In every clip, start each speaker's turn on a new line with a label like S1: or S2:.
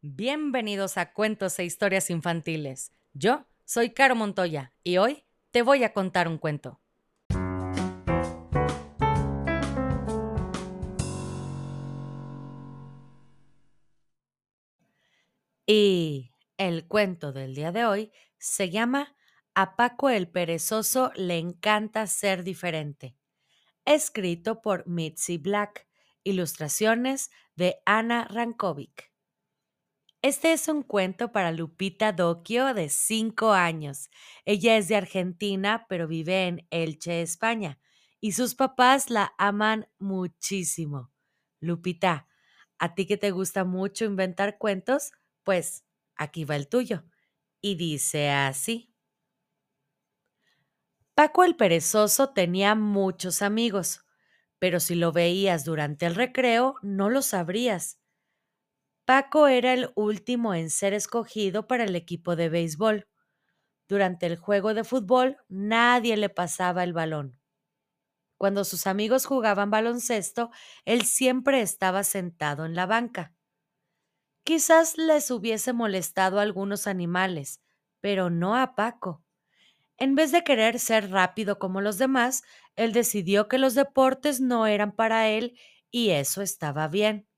S1: Bienvenidos a Cuentos e Historias Infantiles. Yo soy Caro Montoya y hoy te voy a contar un cuento. Y el cuento del día de hoy se llama A Paco el Perezoso le encanta ser diferente. Escrito por Mitzi Black. Ilustraciones de Ana Rankovic. Este es un cuento para Lupita Doquio de 5 años. Ella es de Argentina, pero vive en Elche, España, y sus papás la aman muchísimo. Lupita, ¿a ti que te gusta mucho inventar cuentos? Pues aquí va el tuyo. Y dice así. Paco el perezoso tenía muchos amigos, pero si lo veías durante el recreo no lo sabrías Paco era el último en ser escogido para el equipo de béisbol. Durante el juego de fútbol nadie le pasaba el balón. Cuando sus amigos jugaban baloncesto, él siempre estaba sentado en la banca. Quizás les hubiese molestado a algunos animales, pero no a Paco. En vez de querer ser rápido como los demás, él decidió que los deportes no eran para él y eso estaba bien.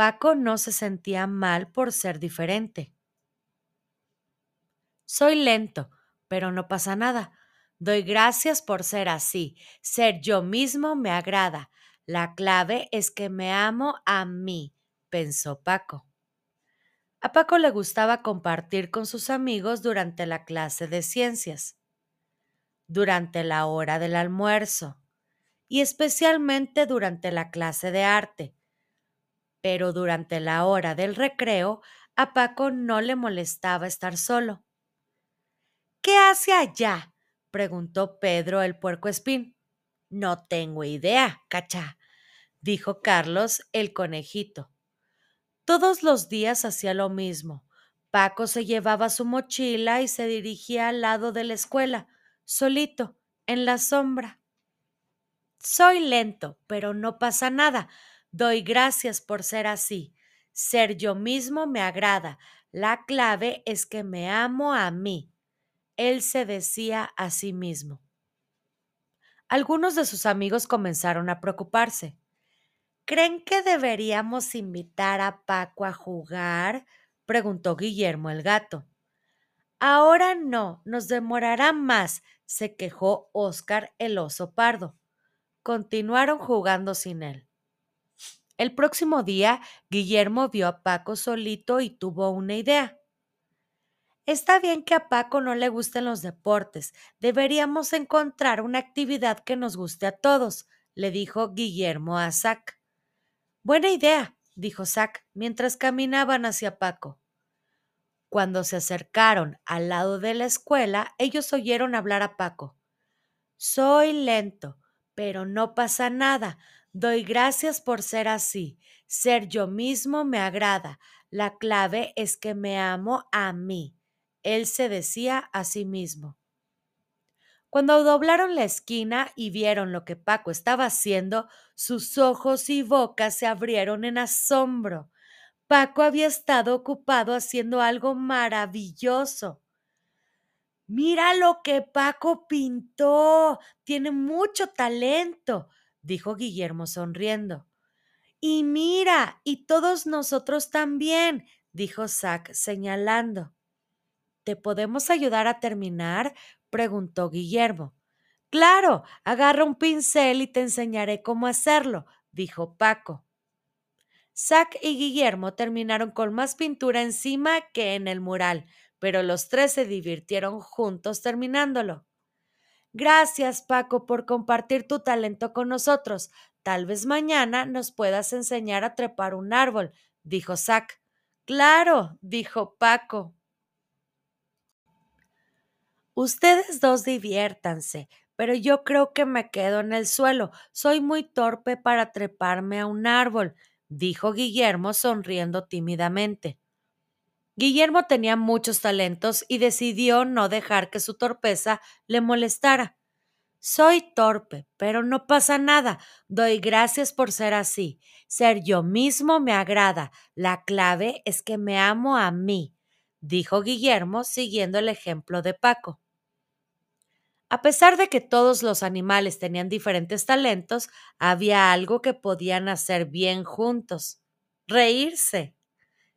S1: Paco no se sentía mal por ser diferente. Soy lento, pero no pasa nada. Doy gracias por ser así. Ser yo mismo me agrada. La clave es que me amo a mí, pensó Paco. A Paco le gustaba compartir con sus amigos durante la clase de ciencias, durante la hora del almuerzo y especialmente durante la clase de arte pero durante la hora del recreo a Paco no le molestaba estar solo. ¿Qué hace allá? preguntó Pedro el puerco espín. No tengo idea, cachá, dijo Carlos el conejito. Todos los días hacía lo mismo. Paco se llevaba su mochila y se dirigía al lado de la escuela, solito, en la sombra. Soy lento, pero no pasa nada. Doy gracias por ser así. Ser yo mismo me agrada. La clave es que me amo a mí. Él se decía a sí mismo. Algunos de sus amigos comenzaron a preocuparse. ¿Creen que deberíamos invitar a Paco a jugar? preguntó Guillermo el gato. Ahora no, nos demorará más, se quejó Óscar el oso pardo. Continuaron jugando sin él. El próximo día, Guillermo vio a Paco solito y tuvo una idea. Está bien que a Paco no le gusten los deportes. Deberíamos encontrar una actividad que nos guste a todos, le dijo Guillermo a Zac. Buena idea, dijo Zac, mientras caminaban hacia Paco. Cuando se acercaron al lado de la escuela, ellos oyeron hablar a Paco. Soy lento, pero no pasa nada. Doy gracias por ser así. Ser yo mismo me agrada. La clave es que me amo a mí. Él se decía a sí mismo. Cuando doblaron la esquina y vieron lo que Paco estaba haciendo, sus ojos y boca se abrieron en asombro. Paco había estado ocupado haciendo algo maravilloso. Mira lo que Paco pintó. Tiene mucho talento dijo Guillermo sonriendo. Y mira, y todos nosotros también, dijo Zack señalando. ¿Te podemos ayudar a terminar? preguntó Guillermo. Claro, agarra un pincel y te enseñaré cómo hacerlo, dijo Paco. Zack y Guillermo terminaron con más pintura encima que en el mural, pero los tres se divirtieron juntos terminándolo. Gracias, Paco, por compartir tu talento con nosotros. Tal vez mañana nos puedas enseñar a trepar un árbol, dijo Zack. Claro, dijo Paco. Ustedes dos diviértanse, pero yo creo que me quedo en el suelo. Soy muy torpe para treparme a un árbol, dijo Guillermo sonriendo tímidamente. Guillermo tenía muchos talentos y decidió no dejar que su torpeza le molestara. Soy torpe, pero no pasa nada. Doy gracias por ser así. Ser yo mismo me agrada. La clave es que me amo a mí, dijo Guillermo siguiendo el ejemplo de Paco. A pesar de que todos los animales tenían diferentes talentos, había algo que podían hacer bien juntos, reírse.